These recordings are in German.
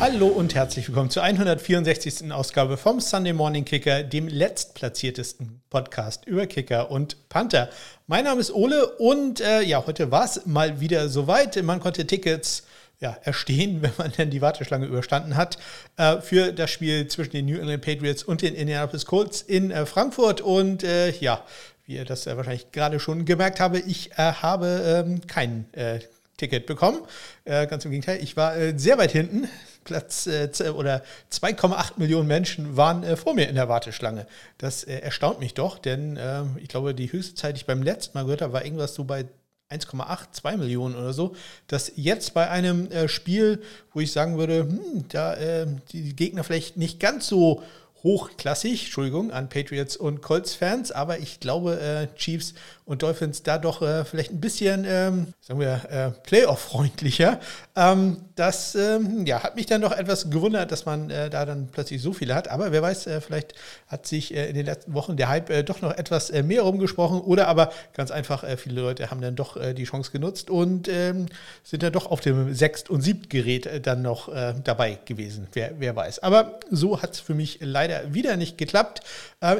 Hallo und herzlich willkommen zur 164. Ausgabe vom Sunday Morning Kicker, dem letztplatziertesten Podcast über Kicker und Panther. Mein Name ist Ole und äh, ja, heute war es mal wieder soweit. Man konnte Tickets ja, erstehen, wenn man dann die Warteschlange überstanden hat, äh, für das Spiel zwischen den New England Patriots und den Indianapolis Colts in äh, Frankfurt. Und äh, ja, wie ihr das äh, wahrscheinlich gerade schon gemerkt habe, ich äh, habe ähm, kein Ticket bekommen. ganz im Gegenteil, ich war sehr weit hinten. Platz äh, oder 2,8 Millionen Menschen waren äh, vor mir in der Warteschlange. Das äh, erstaunt mich doch, denn ähm, ich glaube, die höchste Zeit, die ich beim letzten Mal gehört habe, war irgendwas so bei 1,8, 2 Millionen oder so, dass jetzt bei einem äh, Spiel, wo ich sagen würde, hm, da äh, die Gegner vielleicht nicht ganz so hochklassig, Entschuldigung, an Patriots und Colts-Fans, aber ich glaube, äh, Chiefs und Dolphins da doch äh, vielleicht ein bisschen, ähm, sagen wir, äh, Playoff-freundlicher. Ähm, das ähm, ja, hat mich dann doch etwas gewundert, dass man äh, da dann plötzlich so viele hat. Aber wer weiß, äh, vielleicht hat sich äh, in den letzten Wochen der Hype doch noch etwas mehr rumgesprochen. Oder aber ganz einfach, viele Leute haben dann doch die Chance genutzt und ähm, sind dann doch auf dem Sechst- und Siebtgerät dann noch dabei gewesen. Wer, wer weiß. Aber so hat es für mich leider wieder nicht geklappt.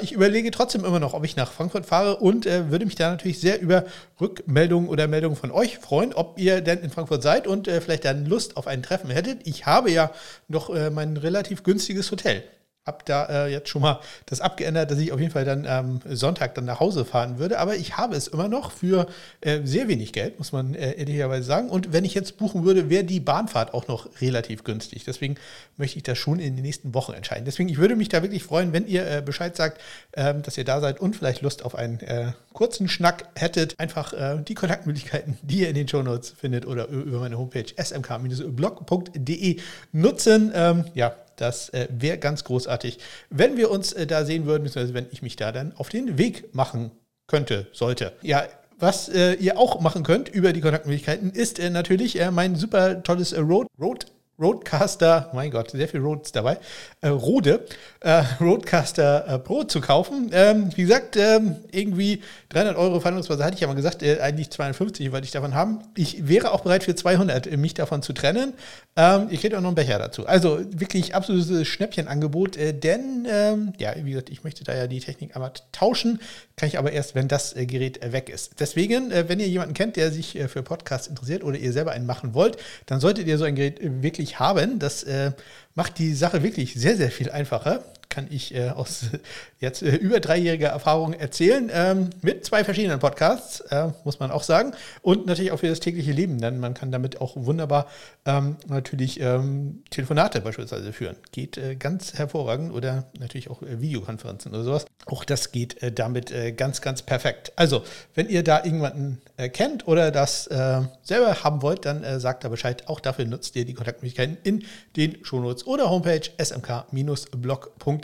ich überlege trotzdem immer noch, ob ich nach Frankfurt fahre und würde mich da natürlich sehr über Rückmeldungen oder Meldungen von euch freuen, ob ihr denn in Frankfurt seid und äh, vielleicht dann Lust auf ein Treffen hättet. Ich habe ja noch äh, mein relativ günstiges Hotel habe da äh, jetzt schon mal das abgeändert, dass ich auf jeden Fall dann am ähm, Sonntag dann nach Hause fahren würde. Aber ich habe es immer noch für äh, sehr wenig Geld, muss man äh, ehrlicherweise sagen. Und wenn ich jetzt buchen würde, wäre die Bahnfahrt auch noch relativ günstig. Deswegen möchte ich das schon in den nächsten Wochen entscheiden. Deswegen, ich würde mich da wirklich freuen, wenn ihr äh, Bescheid sagt, ähm, dass ihr da seid und vielleicht Lust auf einen äh, kurzen Schnack hättet. Einfach äh, die Kontaktmöglichkeiten, die ihr in den Show Notes findet oder über meine Homepage smk-blog.de nutzen. Ähm, ja, das äh, wäre ganz großartig, wenn wir uns äh, da sehen würden, beziehungsweise wenn ich mich da dann auf den Weg machen könnte, sollte. Ja, was äh, ihr auch machen könnt über die Kontaktmöglichkeiten, ist äh, natürlich äh, mein super tolles äh, Road, Road Roadcaster, mein Gott, sehr viel Roads dabei, äh, Rode, äh, Roadcaster äh, Pro zu kaufen. Ähm, wie gesagt, ähm, irgendwie 300 Euro Verhandlungsweise hatte ich ja mal gesagt, äh, eigentlich 250 wollte ich davon haben. Ich wäre auch bereit für 200, äh, mich davon zu trennen. Ähm, ihr kriegt auch noch einen Becher dazu. Also wirklich absolutes Schnäppchenangebot, äh, denn, ähm, ja, wie gesagt, ich möchte da ja die Technik einmal tauschen, kann ich aber erst, wenn das Gerät weg ist. Deswegen, wenn ihr jemanden kennt, der sich für Podcasts interessiert oder ihr selber einen machen wollt, dann solltet ihr so ein Gerät wirklich wirklich haben. Das äh, macht die Sache wirklich sehr, sehr viel einfacher kann ich äh, aus jetzt äh, über dreijähriger Erfahrung erzählen, ähm, mit zwei verschiedenen Podcasts, äh, muss man auch sagen. Und natürlich auch für das tägliche Leben, denn man kann damit auch wunderbar ähm, natürlich ähm, Telefonate beispielsweise führen. Geht äh, ganz hervorragend oder natürlich auch äh, Videokonferenzen oder sowas. Auch das geht äh, damit ganz, ganz perfekt. Also, wenn ihr da irgendjemanden kennt oder das selber haben wollt, dann sagt da Bescheid. Auch dafür nutzt ihr die Kontaktmöglichkeiten in den Shownotes oder Homepage smk-blog.de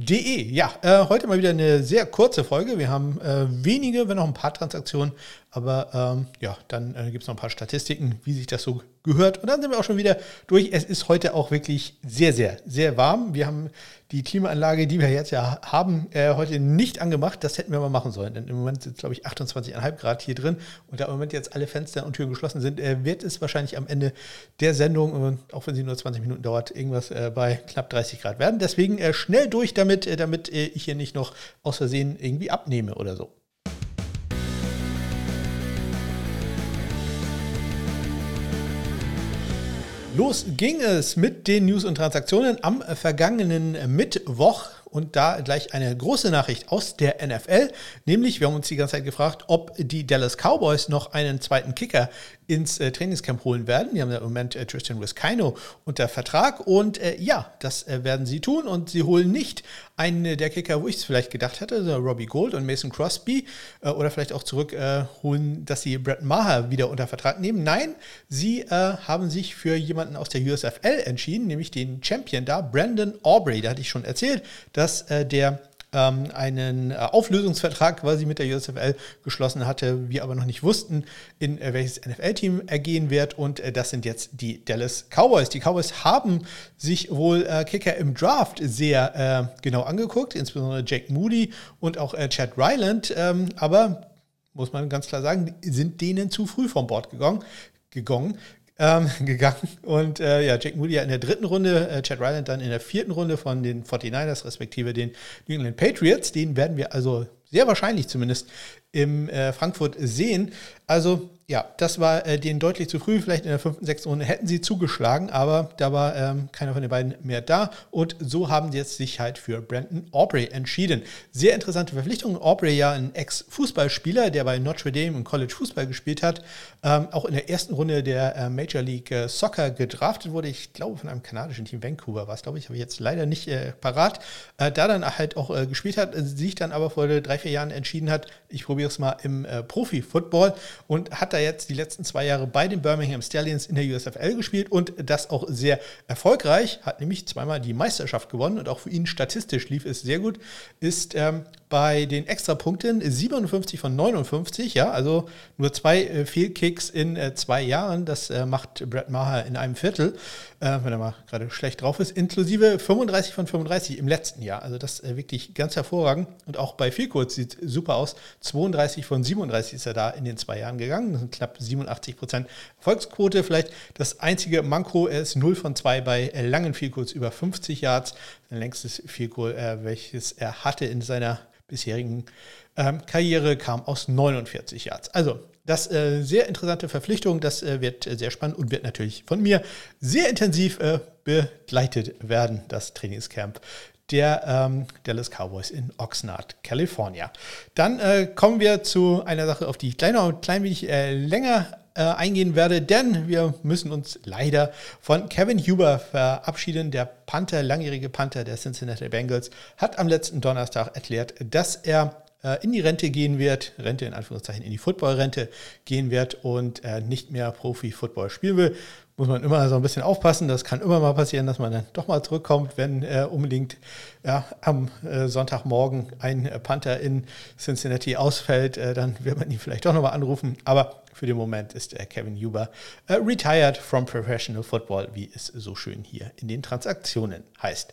De. Ja, äh, heute mal wieder eine sehr kurze Folge. Wir haben äh, wenige, wenn noch ein paar Transaktionen, aber ähm, ja, dann äh, gibt es noch ein paar Statistiken, wie sich das so gehört. Und dann sind wir auch schon wieder durch. Es ist heute auch wirklich sehr, sehr, sehr warm. Wir haben die Klimaanlage, die wir jetzt ja haben, äh, heute nicht angemacht. Das hätten wir mal machen sollen. Denn im Moment sind es, glaube ich, 28,5 Grad hier drin. Und da im Moment jetzt alle Fenster und Türen geschlossen sind, äh, wird es wahrscheinlich am Ende der Sendung, auch wenn sie nur 20 Minuten dauert, irgendwas äh, bei knapp 30 Grad werden. Deswegen äh, schnell durch damit, äh, damit äh, ich hier nicht noch aus Versehen irgendwie abnehme oder so. Los ging es mit den News und Transaktionen am vergangenen Mittwoch. Und da gleich eine große Nachricht aus der NFL, nämlich wir haben uns die ganze Zeit gefragt, ob die Dallas Cowboys noch einen zweiten Kicker ins äh, Trainingscamp holen werden. Die haben ja im Moment äh, Tristan Wiskino unter Vertrag und äh, ja, das äh, werden sie tun und sie holen nicht einen äh, der Kicker, wo ich es vielleicht gedacht hätte, so Robbie Gold und Mason Crosby äh, oder vielleicht auch zurückholen, dass sie Brett Maher wieder unter Vertrag nehmen. Nein, sie haben sich für jemanden aus der USFL entschieden, nämlich den Champion da, Brandon Aubrey. Da hatte ich schon erzählt, dass der ähm, einen äh, Auflösungsvertrag quasi mit der USFL geschlossen hatte, wir aber noch nicht wussten, in äh, welches NFL-Team er gehen wird. Und äh, das sind jetzt die Dallas Cowboys. Die Cowboys haben sich wohl äh, Kicker im Draft sehr äh, genau angeguckt, insbesondere Jake Moody und auch äh, Chad Ryland. Ähm, aber muss man ganz klar sagen, sind denen zu früh vom Bord gegangen. gegangen ähm, gegangen. Und äh, ja, Jake Moody in der dritten Runde, äh, Chad Ryland dann in der vierten Runde von den 49ers, respektive den New England Patriots. Den werden wir also sehr wahrscheinlich zumindest im äh, Frankfurt sehen. Also ja, das war äh, denen deutlich zu früh. Vielleicht in der fünften, sechsten Runde hätten sie zugeschlagen, aber da war ähm, keiner von den beiden mehr da. Und so haben sie jetzt sich halt für Brandon Aubrey entschieden. Sehr interessante Verpflichtung. Aubrey ja ein Ex-Fußballspieler, der bei Notre Dame im College Fußball gespielt hat. Ähm, auch in der ersten Runde der äh, Major League äh, Soccer gedraftet wurde. Ich glaube, von einem kanadischen Team Vancouver war es, glaube ich. Habe ich jetzt leider nicht äh, parat. Äh, da dann halt auch gespielt hat, sich dann aber vor drei, vier Jahren entschieden hat, ich probiere es mal im Profi-Football und hat da jetzt die letzten zwei Jahre bei den Birmingham Stallions in der USFL gespielt und das auch sehr erfolgreich, hat nämlich zweimal die Meisterschaft gewonnen und auch für ihn statistisch lief es sehr gut, ist ähm, bei den Extrapunkten 57 von 59, ja, also nur zwei äh, Fehlkicks in äh, zwei Jahren. Das äh, macht Brad Maher in einem Viertel, äh, wenn er mal gerade schlecht drauf ist, inklusive 35 von 35 im letzten Jahr. Also das äh, wirklich ganz hervorragend. Und auch bei Fehlkurs sieht super aus. 32 von 37 ist er da in den zwei Jahren gegangen. Das sind knapp 87 Prozent Erfolgsquote. Vielleicht das einzige Manko, ist 0 von 2 bei äh, langen Fehlkurs über 50 Yards. Sein längstes Fehlkurs, welches er hatte in seiner bisherigen ähm, Karriere kam aus 49 Yards. Also das äh, sehr interessante Verpflichtung, das äh, wird äh, sehr spannend und wird natürlich von mir sehr intensiv äh, begleitet werden, das Trainingscamp der ähm, Dallas Cowboys in Oxnard, California. Dann äh, kommen wir zu einer Sache, auf die ich kleiner und klein wenig äh, länger äh, eingehen werde, denn wir müssen uns leider von Kevin Huber verabschieden. Der Panther, langjährige Panther der Cincinnati Bengals, hat am letzten Donnerstag erklärt, dass er äh, in die Rente gehen wird, Rente in Anführungszeichen, in die Footballrente gehen wird und äh, nicht mehr Profi-Football spielen will muss man immer so ein bisschen aufpassen. Das kann immer mal passieren, dass man dann doch mal zurückkommt, wenn äh, unbedingt ja, am äh, Sonntagmorgen ein äh, Panther in Cincinnati ausfällt. Äh, dann wird man ihn vielleicht doch nochmal anrufen. Aber für den Moment ist Kevin Huber äh, retired from professional football, wie es so schön hier in den Transaktionen heißt.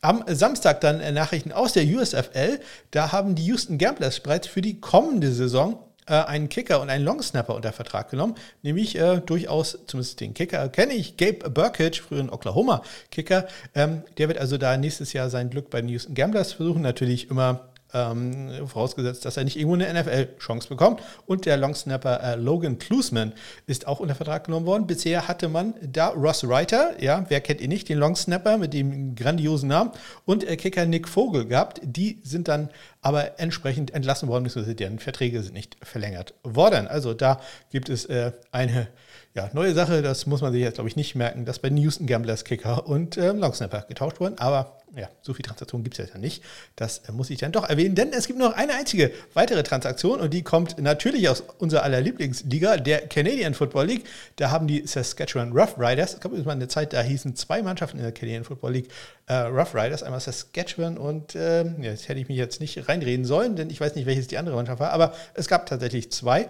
Am Samstag dann äh, Nachrichten aus der USFL. Da haben die Houston Gamblers bereits für die kommende Saison äh, einen Kicker und einen Longsnapper unter Vertrag genommen, nämlich äh, durchaus, zumindest den Kicker kenne ich, Gabe Burkett, früheren Oklahoma-Kicker. Ähm, der wird also da nächstes Jahr sein Glück bei den Houston Gamblers versuchen, natürlich immer ähm, vorausgesetzt, dass er nicht irgendwo eine NFL-Chance bekommt. Und der Longsnapper äh, Logan Klusman ist auch unter Vertrag genommen worden. Bisher hatte man da Ross Reiter, ja, wer kennt ihn nicht, den Longsnapper mit dem grandiosen Namen, und äh, Kicker Nick Vogel gehabt. Die sind dann aber entsprechend entlassen worden, beziehungsweise deren Verträge sind nicht verlängert worden. Also da gibt es äh, eine ja, neue Sache, das muss man sich jetzt, glaube ich, nicht merken, dass bei den Houston Gamblers Kicker und ähm, Longsnapper getauscht wurden. Aber ja, so viel Transaktionen gibt es ja nicht. Das äh, muss ich dann doch erwähnen, denn es gibt noch eine einzige weitere Transaktion und die kommt natürlich aus unserer aller Lieblingsliga, der Canadian Football League. Da haben die Saskatchewan Rough Riders, es gab übrigens mal eine Zeit, da hießen zwei Mannschaften in der Canadian Football League äh, Rough Riders, einmal Saskatchewan und äh, jetzt hätte ich mich jetzt nicht reinreden sollen, denn ich weiß nicht, welches die andere Mannschaft war, aber es gab tatsächlich zwei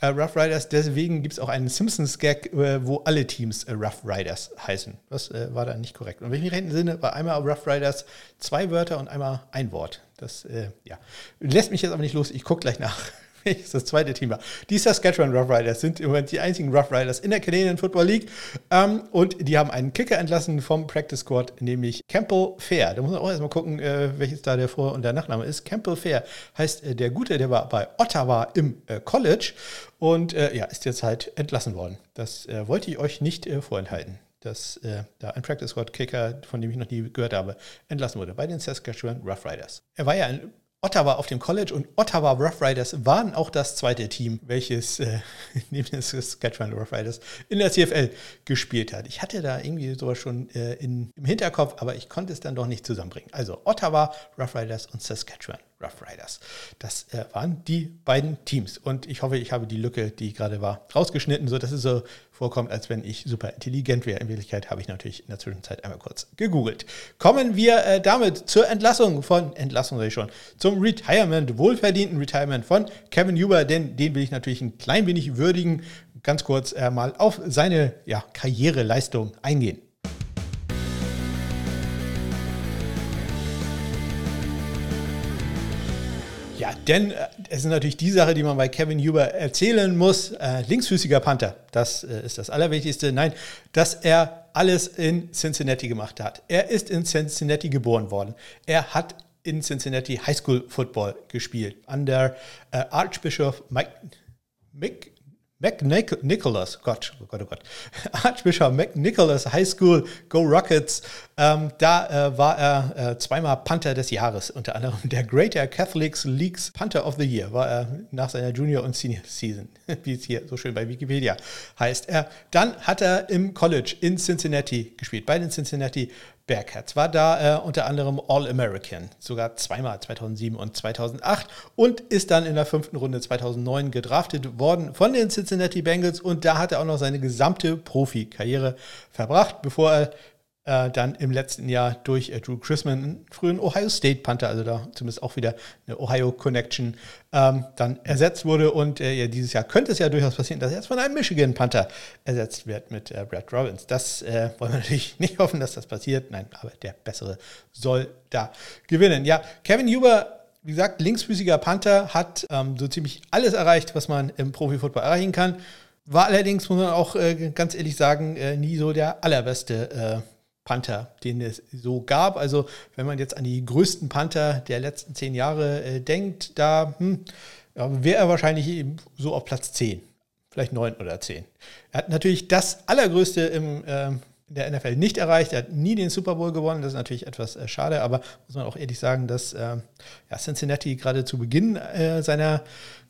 äh, Rough Riders. Deswegen gibt es auch einen Simpsons-Gag, äh, wo alle Teams äh, Rough Riders heißen. Das äh, war da nicht korrekt. Und wenn ich mich recht entsinne, war einmal Rough Riders zwei Wörter und einmal ein Wort. Das äh, ja. lässt mich jetzt aber nicht los. Ich gucke gleich nach. das zweite Team war. Die Saskatchewan Rough Riders sind im Moment die einzigen Rough Riders in der Canadian Football League. Ähm, und die haben einen Kicker entlassen vom Practice Squad, nämlich Campbell Fair. Da muss man auch erstmal gucken, äh, welches da der Vor- und der Nachname ist. Campbell Fair heißt äh, der Gute, der war bei Ottawa im äh, College und äh, ja, ist jetzt halt entlassen worden. Das äh, wollte ich euch nicht äh, vorenthalten dass äh, da ein Practice Squad Kicker, von dem ich noch nie gehört habe, entlassen wurde bei den Saskatchewan Rough Riders. Er war ja ein Ottawa auf dem College und Ottawa Rough Riders waren auch das zweite Team, welches äh, neben den Saskatchewan Rough Riders in der CFL gespielt hat. Ich hatte da irgendwie sowas schon äh, in, im Hinterkopf, aber ich konnte es dann doch nicht zusammenbringen. Also Ottawa Rough Riders und Saskatchewan Rough Riders. Das äh, waren die beiden Teams. Und ich hoffe, ich habe die Lücke, die gerade war, rausgeschnitten, sodass es so vorkommt, als wenn ich super intelligent wäre. In Wirklichkeit habe ich natürlich in der Zwischenzeit einmal kurz gegoogelt. Kommen wir äh, damit zur Entlassung von, Entlassung sage ich schon, zum Retirement, wohlverdienten Retirement von Kevin Huber, denn den will ich natürlich ein klein wenig würdigen. Ganz kurz äh, mal auf seine ja, Karriereleistung eingehen. Denn äh, es ist natürlich die Sache, die man bei Kevin Huber erzählen muss. Äh, linksfüßiger Panther, das äh, ist das Allerwichtigste. Nein, dass er alles in Cincinnati gemacht hat. Er ist in Cincinnati geboren worden. Er hat in Cincinnati High School Football gespielt. An der äh, Archbishop Mike, Mick, McNicholas, Gott, oh Gott, oh Gott, Archbishop McNicholas High School, Go Rockets. Ähm, da äh, war er äh, zweimal Panther des Jahres, unter anderem der Greater Catholics Leagues Panther of the Year, war er nach seiner Junior- und Senior Season, wie es hier so schön bei Wikipedia heißt. Er, dann hat er im College in Cincinnati gespielt, bei den Cincinnati Bearcats. War da äh, unter anderem All-American, sogar zweimal 2007 und 2008 und ist dann in der fünften Runde 2009 gedraftet worden von den Cincinnati Bengals und da hat er auch noch seine gesamte Profikarriere verbracht, bevor er äh, dann im letzten Jahr durch äh, Drew Chrisman, einen frühen Ohio State Panther, also da zumindest auch wieder eine Ohio Connection, ähm, dann ersetzt wurde. Und äh, ja, dieses Jahr könnte es ja durchaus passieren, dass er jetzt von einem Michigan Panther ersetzt wird mit äh, Brad Robbins. Das äh, wollen wir natürlich nicht hoffen, dass das passiert. Nein, aber der Bessere soll da gewinnen. Ja, Kevin Huber wie gesagt, linksfüßiger Panther hat ähm, so ziemlich alles erreicht, was man im Profifootball erreichen kann. War allerdings, muss man auch äh, ganz ehrlich sagen, äh, nie so der allerbeste äh, Panther, den es so gab. Also wenn man jetzt an die größten Panther der letzten zehn Jahre äh, denkt, da hm, wäre er wahrscheinlich so auf Platz 10, vielleicht 9 oder 10. Er hat natürlich das Allergrößte im, äh, in der NFL nicht erreicht. Er hat nie den Super Bowl gewonnen. Das ist natürlich etwas äh, schade, aber muss man auch ehrlich sagen, dass ähm, ja, Cincinnati gerade zu Beginn äh, seiner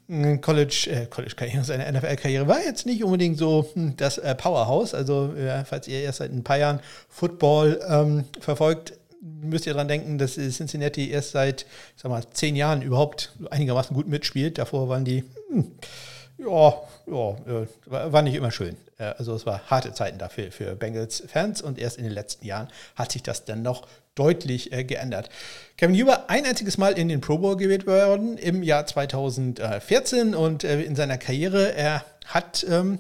College, äh, College-Karriere, seine NFL-Karriere war jetzt nicht unbedingt so hm, das äh, Powerhouse. Also, äh, falls ihr erst seit ein paar Jahren Football ähm, verfolgt, müsst ihr daran denken, dass Cincinnati erst seit, ich sag mal, zehn Jahren überhaupt einigermaßen gut mitspielt. Davor waren die, hm, ja, ja, war nicht immer schön. Äh, also es war harte Zeiten dafür für Bengals-Fans und erst in den letzten Jahren hat sich das dann noch deutlich äh, geändert. Kevin Huber ein einziges Mal in den Pro Bowl gewählt worden im Jahr 2014 und äh, in seiner Karriere er hat ähm,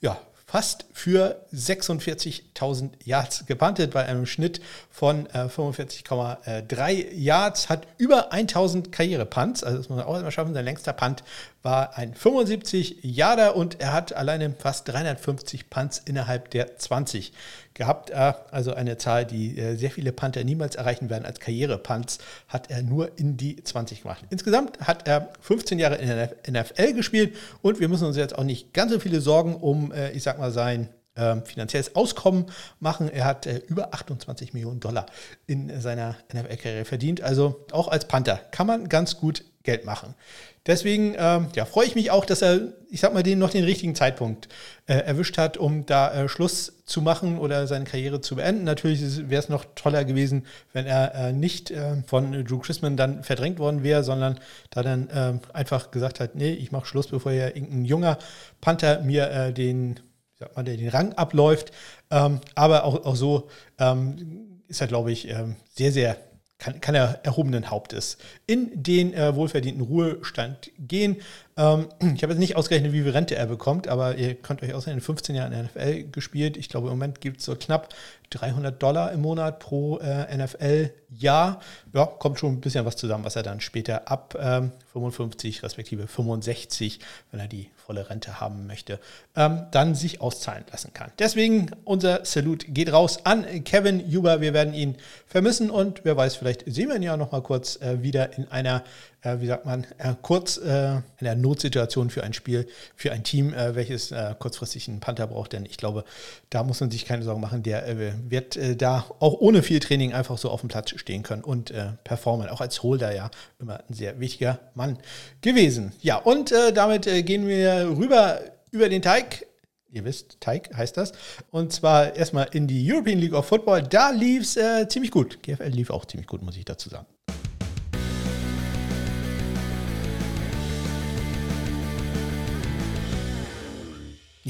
ja fast für 46.000 Yards gepantet bei einem Schnitt von äh, 45,3 Yards, hat über 1000 Karrierepunts, also das muss man auch immer schaffen, sein längster Punt war ein 75 Yarder und er hat alleine fast 350 Punts innerhalb der 20 gehabt. Äh, also eine Zahl, die äh, sehr viele Panther niemals erreichen werden als Karrierepunts, hat er nur in die 20 gemacht. Insgesamt hat er 15 Jahre in der NFL gespielt und wir müssen uns jetzt auch nicht ganz so viele Sorgen um, äh, ich sag mal, sein ähm, finanzielles Auskommen machen. Er hat äh, über 28 Millionen Dollar in seiner NFL-Karriere verdient. Also auch als Panther kann man ganz gut Geld machen. Deswegen ähm, ja, freue ich mich auch, dass er, ich sag mal, den noch den richtigen Zeitpunkt äh, erwischt hat, um da äh, Schluss zu machen oder seine Karriere zu beenden. Natürlich wäre es noch toller gewesen, wenn er äh, nicht äh, von Drew Chrisman dann verdrängt worden wäre, sondern da dann ähm, einfach gesagt hat, nee, ich mache Schluss, bevor ja irgendein junger Panther mir äh, den, sag mal, den Rang abläuft. Ähm, aber auch, auch so ähm, ist er, glaube ich, ähm, sehr, sehr kann, kann er erhobenen Hauptes in den äh, wohlverdienten Ruhestand gehen. Ähm, ich habe jetzt nicht ausgerechnet, wie viel Rente er bekommt, aber ihr könnt euch ausrechnen, 15 Jahre in der NFL gespielt. Ich glaube, im Moment gibt es so knapp 300 Dollar im Monat pro äh, NFL-Jahr. Ja, kommt schon ein bisschen was zusammen, was er dann später ab ähm, 55 respektive 65, wenn er die volle Rente haben möchte, ähm, dann sich auszahlen lassen kann. Deswegen unser Salut geht raus an Kevin Huber. Wir werden ihn vermissen und wer weiß, vielleicht sehen wir ihn ja noch mal kurz äh, wieder in einer wie sagt man, äh, kurz äh, in der Notsituation für ein Spiel, für ein Team, äh, welches äh, kurzfristig einen Panther braucht. Denn ich glaube, da muss man sich keine Sorgen machen. Der äh, wird da auch ohne viel Training einfach so auf dem Platz stehen können und performen. Auch als Holder ja immer ein sehr wichtiger Mann gewesen. Ja, und damit gehen wir rüber über den Teig ihr wisst, Teig heißt das. Und zwar erstmal in die European League of Football. Da lief es äh, ziemlich gut. GFL lief auch ziemlich gut, muss ich dazu sagen.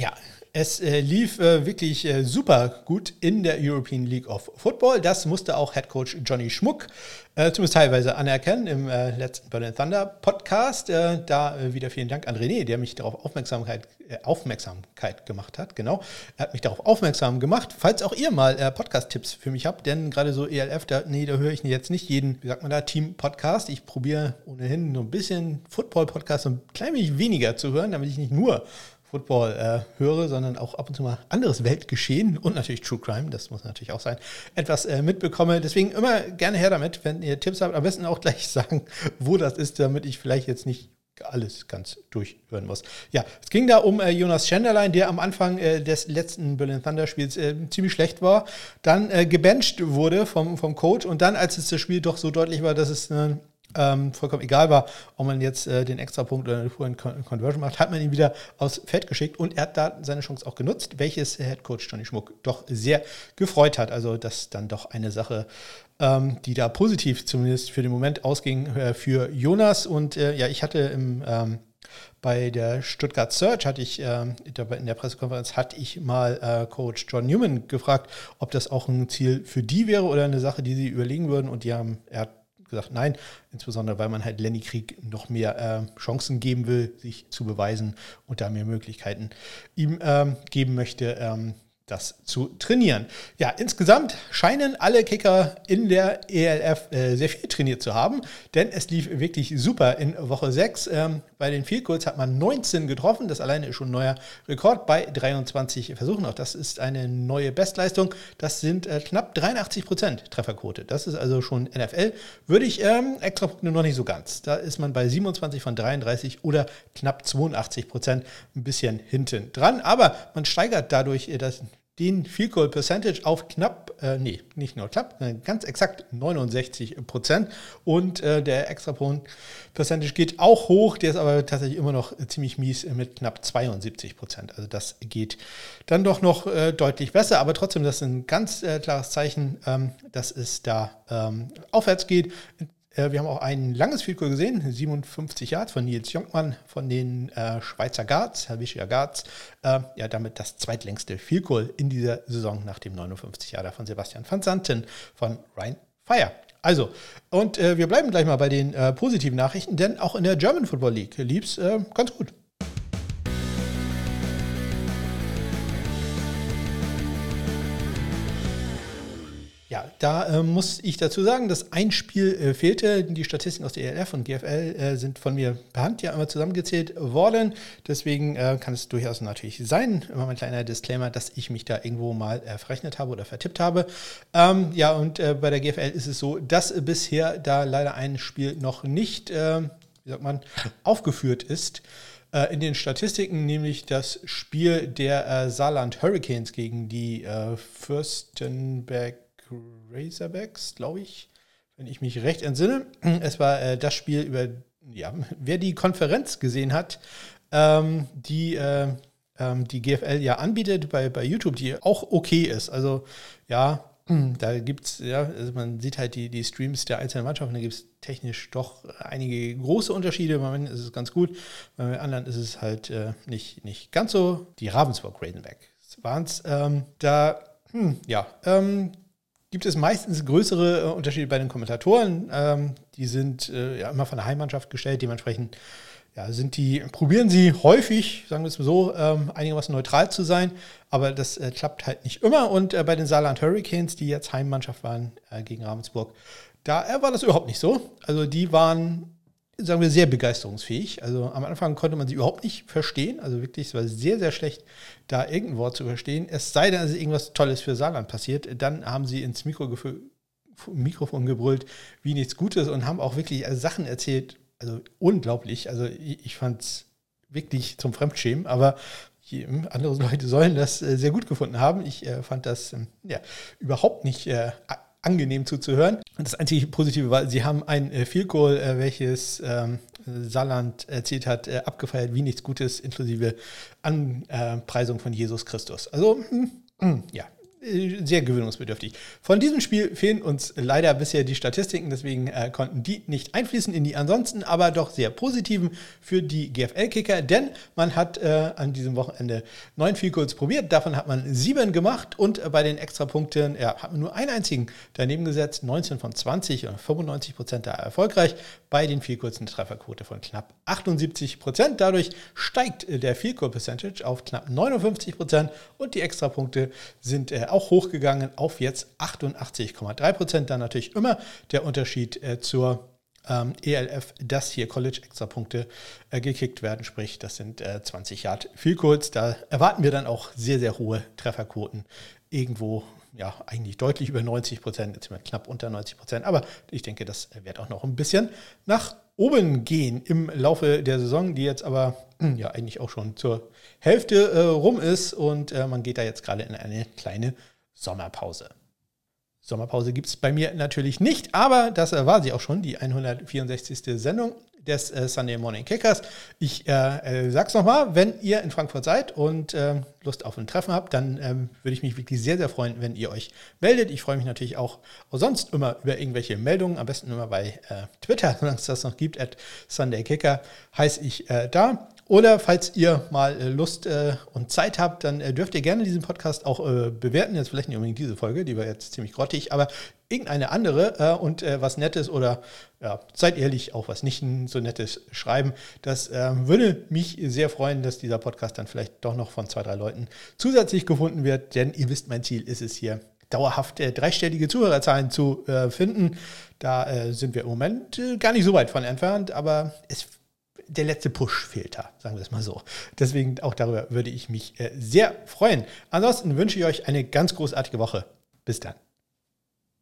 Ja, Es äh, lief äh, wirklich äh, super gut in der European League of Football. Das musste auch Head Coach Johnny Schmuck äh, zumindest teilweise anerkennen im äh, letzten Berlin Thunder Podcast. Äh, da wieder vielen Dank an René, der mich darauf Aufmerksamkeit, Aufmerksamkeit gemacht hat. Genau, er hat mich darauf aufmerksam gemacht. Falls auch ihr mal Podcast-Tipps für mich habt, denn gerade so ELF, da, nee, da höre ich jetzt nicht jeden, wie sagt man da, Team-Podcast. Ich probiere ohnehin nur ein bisschen Football-Podcast ein klein wenig weniger zu hören, damit ich nicht nur Football äh, höre, sondern auch ab und zu mal anderes Weltgeschehen und natürlich True Crime, das muss natürlich auch sein, etwas äh, mitbekomme. Deswegen immer gerne her damit, wenn ihr Tipps habt. Am besten auch gleich sagen, wo das ist, damit ich vielleicht jetzt nicht alles ganz durchhören muss. Ja, es ging da um äh, Jonas Schenderlein, der am Anfang äh, des letzten Berlin Thunder Spiels äh, ziemlich schlecht war, dann äh, gebencht wurde vom, vom Coach und dann, als es das Spiel doch so deutlich war, dass es äh, ähm, vollkommen egal war, ob man jetzt äh, den Extrapunkt oder eine Conversion macht, hat man ihn wieder aufs Feld geschickt und er hat da seine Chance auch genutzt, welches Head Coach Johnny Schmuck doch sehr gefreut hat. Also das dann doch eine Sache, ähm, die da positiv zumindest für den Moment ausging äh, für Jonas. Und äh, ja, ich hatte im ähm, bei der Stuttgart Search hatte ich äh, in der Pressekonferenz hatte ich mal äh, Coach John Newman gefragt, ob das auch ein Ziel für die wäre oder eine Sache, die sie überlegen würden. Und die haben, er hat gesagt, nein, insbesondere weil man halt Lenny Krieg noch mehr äh, Chancen geben will, sich zu beweisen und da mehr Möglichkeiten ihm ähm, geben möchte, ähm, das zu trainieren. Ja, insgesamt scheinen alle Kicker in der ELF äh, sehr viel trainiert zu haben, denn es lief wirklich super in Woche 6. Ähm, bei den Goals hat man 19 getroffen, das alleine ist schon ein neuer Rekord bei 23 Versuchen. Auch das ist eine neue Bestleistung. Das sind äh, knapp 83 Prozent Trefferquote. Das ist also schon NFL. Würde ich ähm, extra Punkte noch nicht so ganz. Da ist man bei 27 von 33 oder knapp 82 Prozent ein bisschen hinten dran. Aber man steigert dadurch äh, das den Field Goal Percentage auf knapp, äh, nee, nicht nur knapp, ganz exakt 69 Prozent. Und äh, der Extrapunkt Percentage geht auch hoch, der ist aber tatsächlich immer noch ziemlich mies mit knapp 72 Prozent. Also das geht dann doch noch äh, deutlich besser, aber trotzdem, das ist ein ganz äh, klares Zeichen, ähm, dass es da ähm, aufwärts geht. Äh, wir haben auch ein langes Field gesehen, 57 Yards von Nils Jonkmann von den äh, Schweizer Guards, Helvetia Guards. Äh, ja, damit das zweitlängste Field in dieser Saison nach dem 59 Yarder von Sebastian van Santen von Ryan Fire. Also, und äh, wir bleiben gleich mal bei den äh, positiven Nachrichten, denn auch in der German Football League lief es äh, ganz gut. Da äh, muss ich dazu sagen, dass ein Spiel äh, fehlte. Die Statistiken aus der ELF und GFL äh, sind von mir per Hand ja einmal zusammengezählt worden. Deswegen äh, kann es durchaus natürlich sein, immer mein kleiner Disclaimer, dass ich mich da irgendwo mal äh, verrechnet habe oder vertippt habe. Ähm, ja, und äh, bei der GFL ist es so, dass bisher da leider ein Spiel noch nicht, wie sagt man, aufgeführt ist in den Statistiken, nämlich das Spiel der Saarland Hurricanes gegen die Fürstenberg Razorbacks, glaube ich, wenn ich mich recht entsinne. Es war äh, das Spiel über, ja, wer die Konferenz gesehen hat, ähm, die äh, ähm, die GFL ja anbietet bei, bei YouTube, die auch okay ist. Also ja, da gibt es, ja, also man sieht halt die, die Streams der einzelnen Mannschaften, da gibt es technisch doch einige große Unterschiede. Bei manchen ist es ganz gut, bei anderen ist es halt äh, nicht, nicht ganz so. Die Ravensburg Ravenback waren es. Ähm, da, hm, ja, ähm, gibt es meistens größere äh, Unterschiede bei den Kommentatoren. Ähm, die sind äh, ja immer von der Heimmannschaft gestellt, dementsprechend ja, sind die, probieren sie häufig, sagen wir es mal so, ähm, einigermaßen neutral zu sein, aber das äh, klappt halt nicht immer. Und äh, bei den Saarland Hurricanes, die jetzt Heimmannschaft waren äh, gegen Ravensburg, da äh, war das überhaupt nicht so. Also die waren sagen wir, sehr begeisterungsfähig. Also am Anfang konnte man sie überhaupt nicht verstehen. Also wirklich, es war sehr, sehr schlecht, da irgendein Wort zu verstehen. Es sei denn, es ist irgendwas Tolles für Saarland passiert. Dann haben sie ins Mikro Mikrofon gebrüllt, wie nichts Gutes und haben auch wirklich also Sachen erzählt. Also unglaublich. Also ich, ich fand es wirklich zum Fremdschämen, aber andere Leute sollen das äh, sehr gut gefunden haben. Ich äh, fand das ähm, ja, überhaupt nicht äh, angenehm zuzuhören. Das einzige Positive war, sie haben ein äh, Field Goal, äh, welches ähm, Saarland erzielt hat, äh, abgefeiert wie nichts Gutes, inklusive Anpreisung von Jesus Christus. Also, mh, mh, hm, ja, sehr gewöhnungsbedürftig. Von diesem Spiel fehlen uns leider bisher die Statistiken, deswegen äh, konnten die nicht einfließen in die ansonsten aber doch sehr positiven für die GFL-Kicker, denn man hat äh, an diesem Wochenende neun Field probiert, davon hat man sieben gemacht und äh, bei den Extrapunkten ja, hat man nur einen einzigen daneben gesetzt, 19 von 20 und 95 Prozent da erfolgreich bei den Field eine Trefferquote von knapp 78 Prozent. Dadurch steigt äh, der Field Percentage auf knapp 59 Prozent und die Extrapunkte sind äh, auch hochgegangen auf jetzt 88,3 Prozent. Dann natürlich immer der Unterschied äh, zur ähm, ELF, dass hier College-Extrapunkte äh, gekickt werden, sprich, das sind äh, 20 Yard Field Goals. Da erwarten wir dann auch sehr, sehr hohe Trefferquoten. Irgendwo, ja, eigentlich deutlich über 90 Prozent, jetzt sind wir knapp unter 90 Prozent, aber ich denke, das wird auch noch ein bisschen nach oben gehen im Laufe der Saison, die jetzt aber ja eigentlich auch schon zur Hälfte äh, rum ist und äh, man geht da jetzt gerade in eine kleine Sommerpause. Sommerpause gibt es bei mir natürlich nicht, aber das war sie auch schon, die 164. Sendung des äh, Sunday Morning Kickers. Ich äh, äh, sag's nochmal, wenn ihr in Frankfurt seid und äh, Lust auf ein Treffen habt, dann ähm, würde ich mich wirklich sehr, sehr freuen, wenn ihr euch meldet. Ich freue mich natürlich auch sonst immer über irgendwelche Meldungen, am besten immer bei äh, Twitter, solange es das noch gibt, at Sunday Kicker heiße ich äh, da. Oder falls ihr mal äh, Lust und Zeit habt, dann dürft ihr gerne diesen Podcast auch bewerten. Jetzt vielleicht nicht unbedingt diese Folge, die war jetzt ziemlich grottig, aber irgendeine andere und was Nettes oder ja, seid ehrlich, auch was nicht so Nettes schreiben. Das würde mich sehr freuen, dass dieser Podcast dann vielleicht doch noch von zwei, drei Leuten zusätzlich gefunden wird, denn ihr wisst, mein Ziel ist es hier dauerhaft äh, dreistellige Zuhörerzahlen zu äh, finden. Da äh, sind wir im Moment gar nicht so weit von entfernt, aber es der letzte Push fehlt da, sagen wir es mal so. Deswegen auch darüber würde ich mich äh, sehr freuen. Ansonsten wünsche ich euch eine ganz großartige Woche. Bis dann.